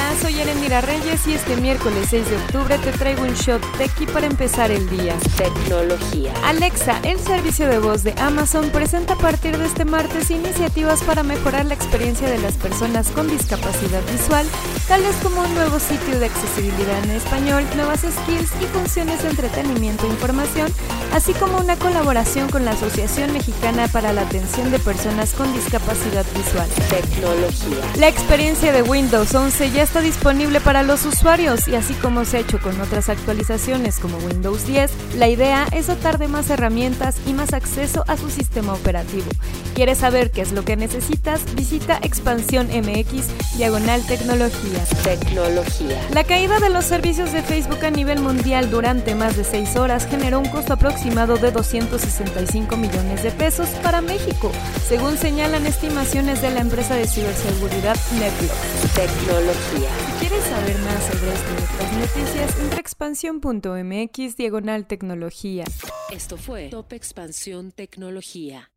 Hola, soy Erendira Reyes y este miércoles 6 de octubre te traigo un shot techie para empezar el día. Tecnología. Alexa, el servicio de voz de Amazon, presenta a partir de este martes iniciativas para mejorar la experiencia de las personas con discapacidad visual, tales como un nuevo sitio de accesibilidad en español, nuevas skills y funciones de entretenimiento e información, así como una colaboración con la Asociación Mexicana para la Atención de Personas con Discapacidad Visual. Tecnología. La experiencia de Windows 11 ya está disponible para los usuarios y así como se ha hecho con otras actualizaciones como Windows 10, la idea es dotar de más herramientas y más acceso a su sistema operativo. ¿Quieres saber qué es lo que necesitas? Visita Expansión MX Diagonal Tecnología. Tecnología. La caída de los servicios de Facebook a nivel mundial durante más de 6 horas generó un costo aproximado de 265 millones de pesos para México, según señalan estimaciones de la empresa de ciberseguridad Netflix. Tecnología. Si quieres saber más sobre otras noticias, entra expansión.mx diagonal tecnología. Esto fue Top Expansión Tecnología.